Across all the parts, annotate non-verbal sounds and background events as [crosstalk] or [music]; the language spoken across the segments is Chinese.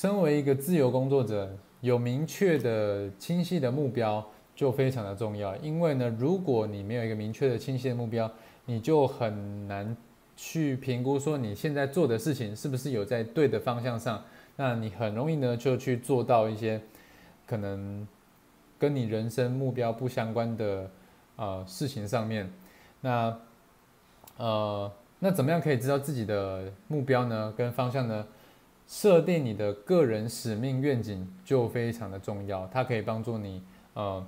身为一个自由工作者，有明确的、清晰的目标就非常的重要。因为呢，如果你没有一个明确的、清晰的目标，你就很难去评估说你现在做的事情是不是有在对的方向上。那你很容易呢就去做到一些可能跟你人生目标不相关的呃事情上面。那呃，那怎么样可以知道自己的目标呢？跟方向呢？设定你的个人使命愿景就非常的重要，它可以帮助你呃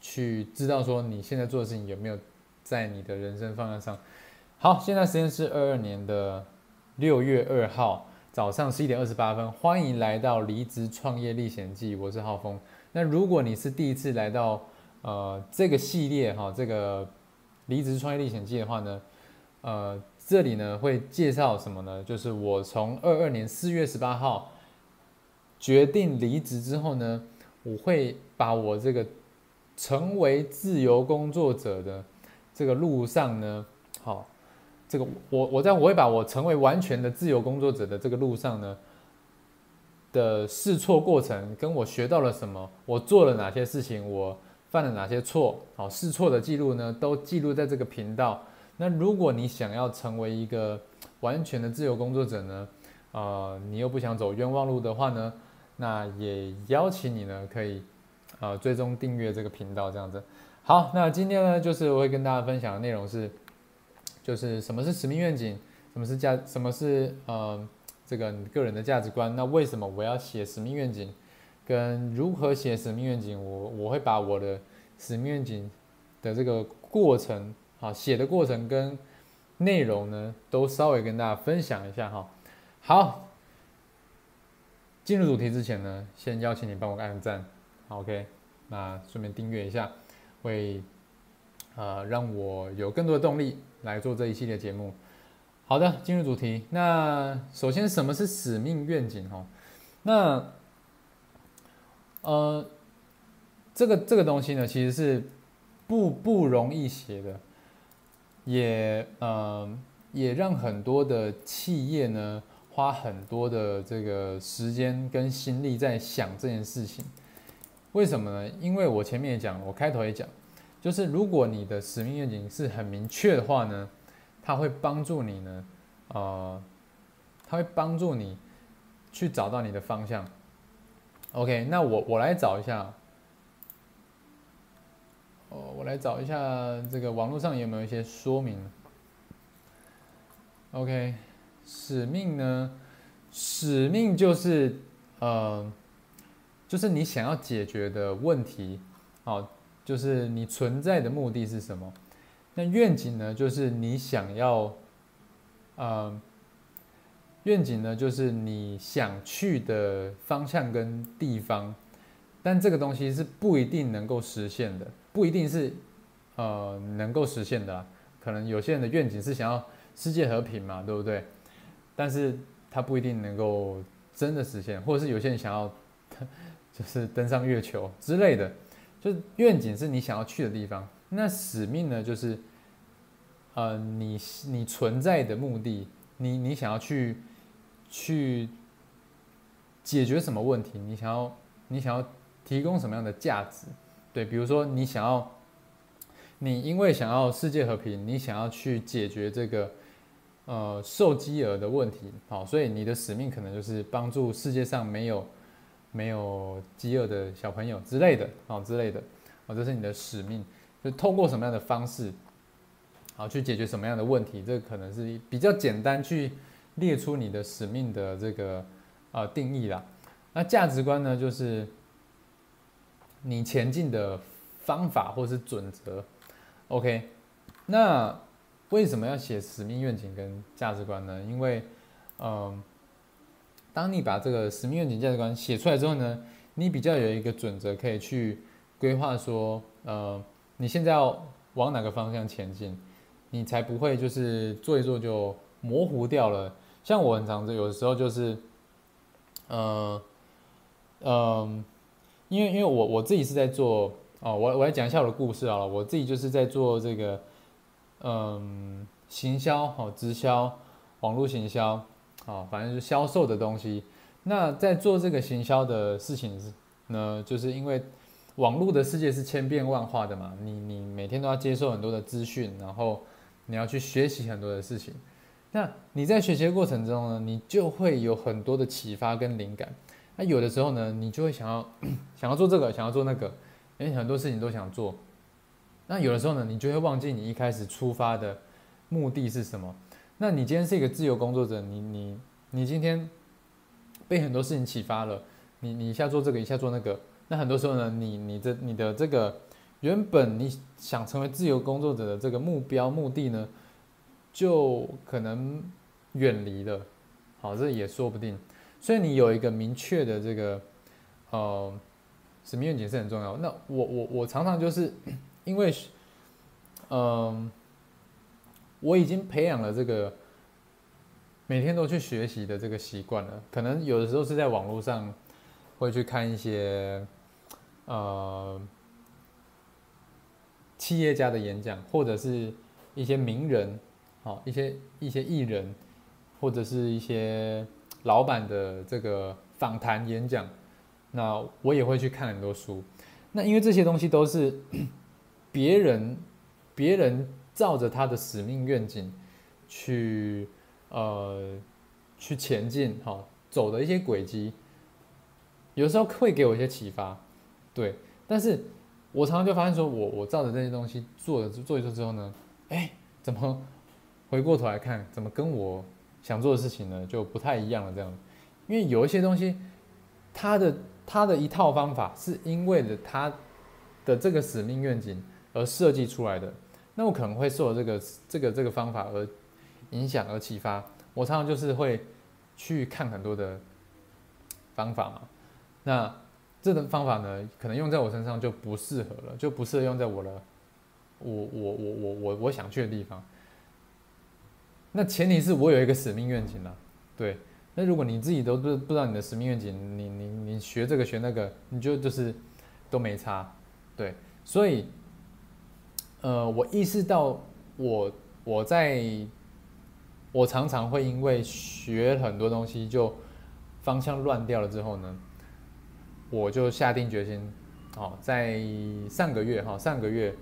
去知道说你现在做的事情有没有在你的人生方向上。好，现在时间是二二年的六月二号早上十一点二十八分，欢迎来到离职创业历险记，我是浩峰。那如果你是第一次来到呃这个系列哈，这个离职创业历险记的话呢，呃。这里呢会介绍什么呢？就是我从二二年四月十八号决定离职之后呢，我会把我这个成为自由工作者的这个路上呢，好，这个我我在我会把我成为完全的自由工作者的这个路上呢的试错过程，跟我学到了什么，我做了哪些事情，我犯了哪些错，好，试错的记录呢，都记录在这个频道。那如果你想要成为一个完全的自由工作者呢，呃，你又不想走冤枉路的话呢，那也邀请你呢可以，呃，追踪订阅这个频道这样子。好，那今天呢就是我会跟大家分享的内容是，就是什么是使命愿景，什么是价，什么是呃这个你个人的价值观。那为什么我要写使命愿景，跟如何写使命愿景，我我会把我的使命愿景的这个过程。好，写的过程跟内容呢，都稍微跟大家分享一下哈。好，进入主题之前呢，先邀请你帮我按赞，OK？那顺便订阅一下，会呃让我有更多的动力来做这一系列节目。好的，进入主题。那首先，什么是使命愿景？哈，那呃，这个这个东西呢，其实是不不容易写的。也呃也让很多的企业呢花很多的这个时间跟心力在想这件事情，为什么呢？因为我前面也讲，我开头也讲，就是如果你的使命愿景是很明确的话呢，它会帮助你呢，呃，它会帮助你去找到你的方向。OK，那我我来找一下。哦，我来找一下这个网络上有没有一些说明。OK，使命呢？使命就是呃，就是你想要解决的问题，好，就是你存在的目的是什么？那愿景呢？就是你想要，呃，愿景呢，就是你想去的方向跟地方，但这个东西是不一定能够实现的。不一定是，呃，能够实现的。可能有些人的愿景是想要世界和平嘛，对不对？但是他不一定能够真的实现，或者是有些人想要，[laughs] 就是登上月球之类的。就是愿景是你想要去的地方，那使命呢，就是，呃，你你存在的目的，你你想要去去解决什么问题？你想要你想要提供什么样的价值？对，比如说你想要，你因为想要世界和平，你想要去解决这个呃受饥饿的问题，好，所以你的使命可能就是帮助世界上没有没有饥饿的小朋友之类的，好之类的，好，这是你的使命，就透过什么样的方式，好去解决什么样的问题，这可能是比较简单去列出你的使命的这个呃定义啦。那价值观呢，就是。你前进的方法或是准则，OK？那为什么要写使命愿景跟价值观呢？因为，嗯，当你把这个使命愿景价值观写出来之后呢，你比较有一个准则可以去规划说，呃，你现在要往哪个方向前进，你才不会就是做一做就模糊掉了。像我很常有的时候就是，呃，嗯。因为因为我我自己是在做哦，我我来讲一下我的故事啊，我自己就是在做这个，嗯，行销哦，直销，网络行销，哦，反正是销售的东西。那在做这个行销的事情呢，就是因为网络的世界是千变万化的嘛，你你每天都要接受很多的资讯，然后你要去学习很多的事情。那你在学习的过程中呢，你就会有很多的启发跟灵感。那有的时候呢，你就会想要 [clears throat] 想要做这个，想要做那个，因为很多事情都想做。那有的时候呢，你就会忘记你一开始出发的目的是什么。那你今天是一个自由工作者，你你你今天被很多事情启发了，你你一下做这个，一下做那个。那很多时候呢，你你这你的这个原本你想成为自由工作者的这个目标目的呢？就可能远离了，好，这也说不定。所以你有一个明确的这个呃使命愿景是很重要。那我我我常常就是 [clears throat] 因为嗯，我已经培养了这个每天都去学习的这个习惯了。可能有的时候是在网络上会去看一些呃企业家的演讲，或者是一些名人。好，一些一些艺人，或者是一些老板的这个访谈演讲，那我也会去看很多书。那因为这些东西都是 [clears throat] 别人别人照着他的使命愿景去呃去前进，哈，走的一些轨迹，有时候会给我一些启发，对。但是我常常就发现说，我我照着这些东西做了做一做之后呢，哎，怎么？回过头来看，怎么跟我想做的事情呢，就不太一样了。这样，因为有一些东西，他的他的一套方法是因为了他的这个使命愿景而设计出来的，那我可能会受这个这个这个方法而影响而启发。我常常就是会去看很多的方法嘛，那这个方法呢，可能用在我身上就不适合了，就不适合用在我的我我我我我我想去的地方。那前提是我有一个使命愿景了，对。那如果你自己都不不知道你的使命愿景，你你你学这个学那个，你就就是都没差，对。所以，呃，我意识到我我在，我常常会因为学很多东西就方向乱掉了之后呢，我就下定决心，哦，在上个月哈上个月。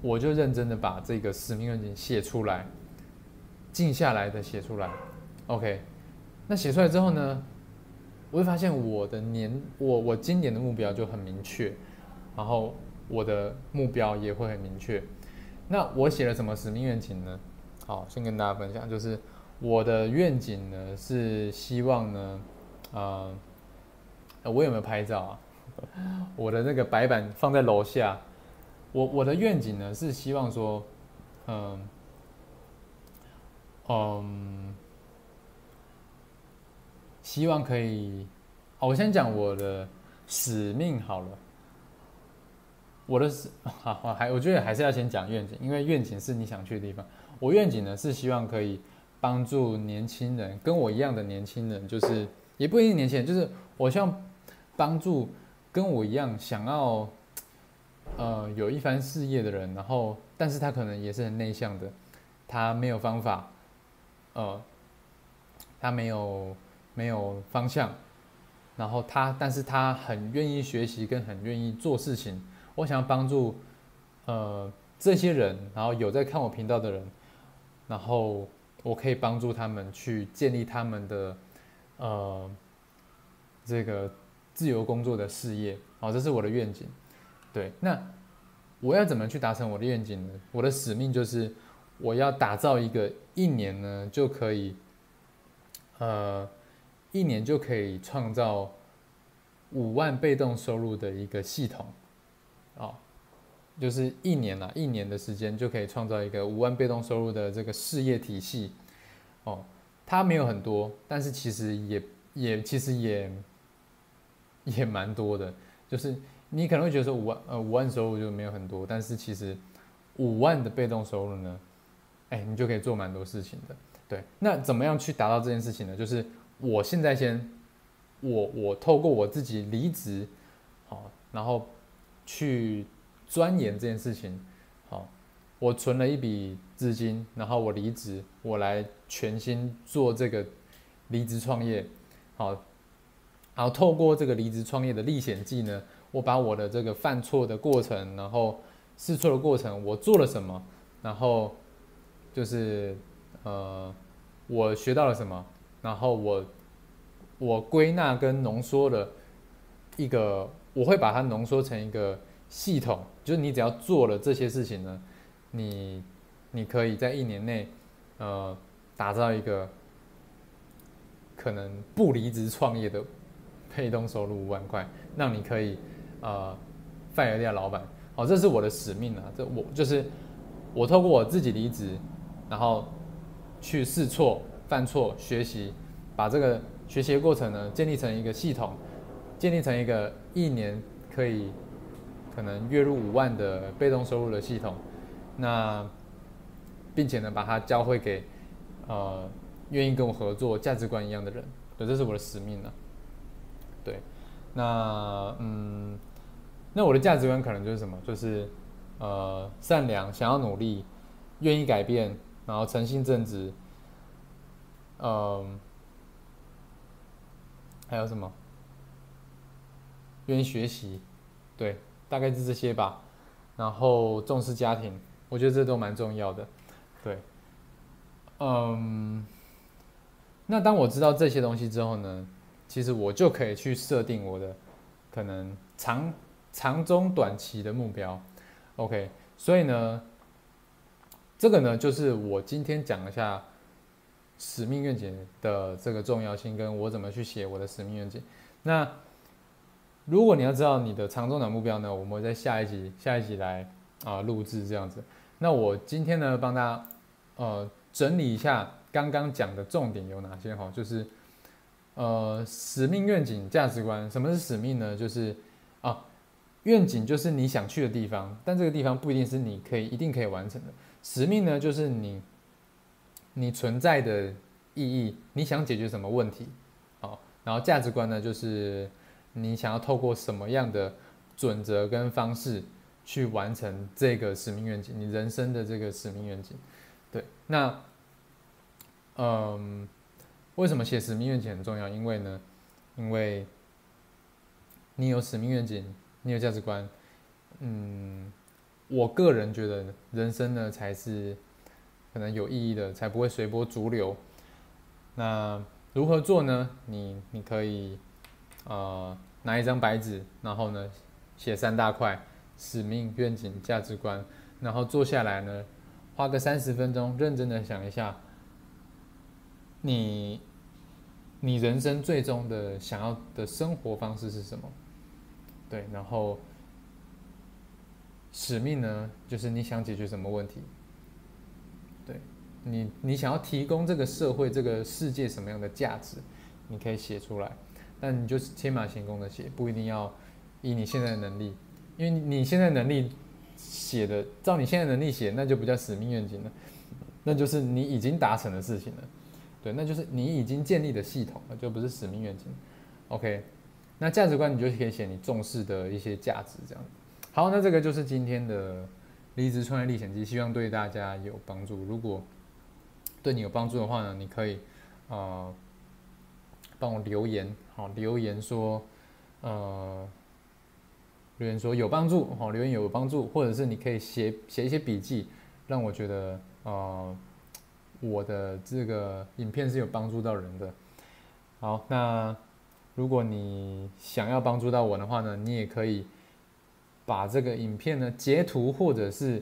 我就认真的把这个使命愿景写出来，静下来的写出来，OK。那写出来之后呢，我会发现我的年我我今年的目标就很明确，然后我的目标也会很明确。那我写了什么使命愿景呢？好，先跟大家分享，就是我的愿景呢是希望呢，啊，我有没有拍照啊？[laughs] 我的那个白板放在楼下。我我的愿景呢是希望说，嗯，嗯，希望可以，哦，我先讲我的使命好了。我的使，[laughs] 好，还我觉得还是要先讲愿景，因为愿景是你想去的地方。我愿景呢是希望可以帮助年轻人，跟我一样的年轻人，就是也不一定年轻人，就是我希望帮助跟我一样想要。呃，有一番事业的人，然后，但是他可能也是很内向的，他没有方法，呃，他没有没有方向，然后他，但是他很愿意学习，跟很愿意做事情。我想要帮助，呃，这些人，然后有在看我频道的人，然后我可以帮助他们去建立他们的，呃，这个自由工作的事业。好，这是我的愿景。对，那我要怎么去达成我的愿景呢？我的使命就是我要打造一个一年呢就可以，呃，一年就可以创造五万被动收入的一个系统，哦，就是一年啊，一年的时间就可以创造一个五万被动收入的这个事业体系，哦，它没有很多，但是其实也也其实也也蛮多的，就是。你可能会觉得说五万呃五万收入就没有很多，但是其实五万的被动收入呢，哎，你就可以做蛮多事情的。对，那怎么样去达到这件事情呢？就是我现在先，我我透过我自己离职，好，然后去钻研这件事情，好，我存了一笔资金，然后我离职，我来全心做这个离职创业，好，然后透过这个离职创业的历险记呢，我把我的这个犯错的过程，然后试错的过程，我做了什么，然后就是呃，我学到了什么，然后我我归纳跟浓缩了一个，我会把它浓缩成一个系统，就是你只要做了这些事情呢，你你可以在一年内呃打造一个。可能不离职创业的被动收入五万块，让你可以呃 fire 掉老板，好，这是我的使命啊！这我就是我透过我自己离职，然后去试错、犯错、学习，把这个学习的过程呢建立成一个系统，建立成一个一年可以可能月入五万的被动收入的系统，那并且呢把它教会给呃。愿意跟我合作、价值观一样的人，对，这是我的使命呢。对，那嗯，那我的价值观可能就是什么？就是呃，善良，想要努力，愿意改变，然后诚信正直，嗯，还有什么？愿意学习，对，大概是这些吧。然后重视家庭，我觉得这都蛮重要的。对，嗯。那当我知道这些东西之后呢，其实我就可以去设定我的可能长、长中短期的目标。OK，所以呢，这个呢就是我今天讲一下使命愿景的这个重要性，跟我怎么去写我的使命愿景。那如果你要知道你的长中短目标呢，我们会在下一集、下一集来啊录制这样子。那我今天呢帮大家呃整理一下。刚刚讲的重点有哪些？哈，就是，呃，使命、愿景、价值观。什么是使命呢？就是，愿景就是你想去的地方，但这个地方不一定是你可以一定可以完成的。使命呢，就是你你存在的意义，你想解决什么问题？好，然后价值观呢，就是你想要透过什么样的准则跟方式去完成这个使命愿景，你人生的这个使命愿景。对，那。嗯，为什么写使命愿景很重要？因为呢，因为你有使命愿景，你有价值观，嗯，我个人觉得人生呢才是可能有意义的，才不会随波逐流。那如何做呢？你你可以呃拿一张白纸，然后呢写三大块：使命、愿景、价值观，然后坐下来呢，花个三十分钟，认真的想一下。你，你人生最终的想要的生活方式是什么？对，然后使命呢，就是你想解决什么问题？对，你你想要提供这个社会、这个世界什么样的价值？你可以写出来，但你就是天马行空的写，不一定要以你现在的能力，因为你现在能力写的，照你现在能力写，那就不叫使命愿景了，那就是你已经达成的事情了。对，那就是你已经建立的系统了，就不是使命愿景。OK，那价值观你就可以写你重视的一些价值，这样。好，那这个就是今天的离职创业历险记，希望对大家有帮助。如果对你有帮助的话呢，你可以呃帮我留言，好，留言说呃留言说有帮助，好，留言有帮助，或者是你可以写写一些笔记，让我觉得呃。我的这个影片是有帮助到人的。好，那如果你想要帮助到我的话呢，你也可以把这个影片呢截图或者是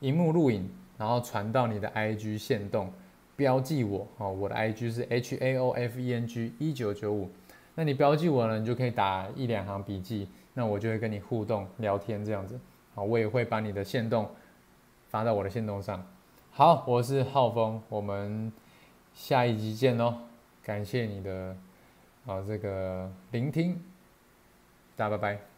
荧幕录影，然后传到你的 IG 线动，标记我哦，我的 IG 是 H A O F E N G 一九九五。那你标记我呢，你就可以打一两行笔记，那我就会跟你互动聊天这样子。好，我也会把你的线动发到我的线动上。好，我是浩峰，我们下一集见喽！感谢你的好这个聆听，大家拜拜。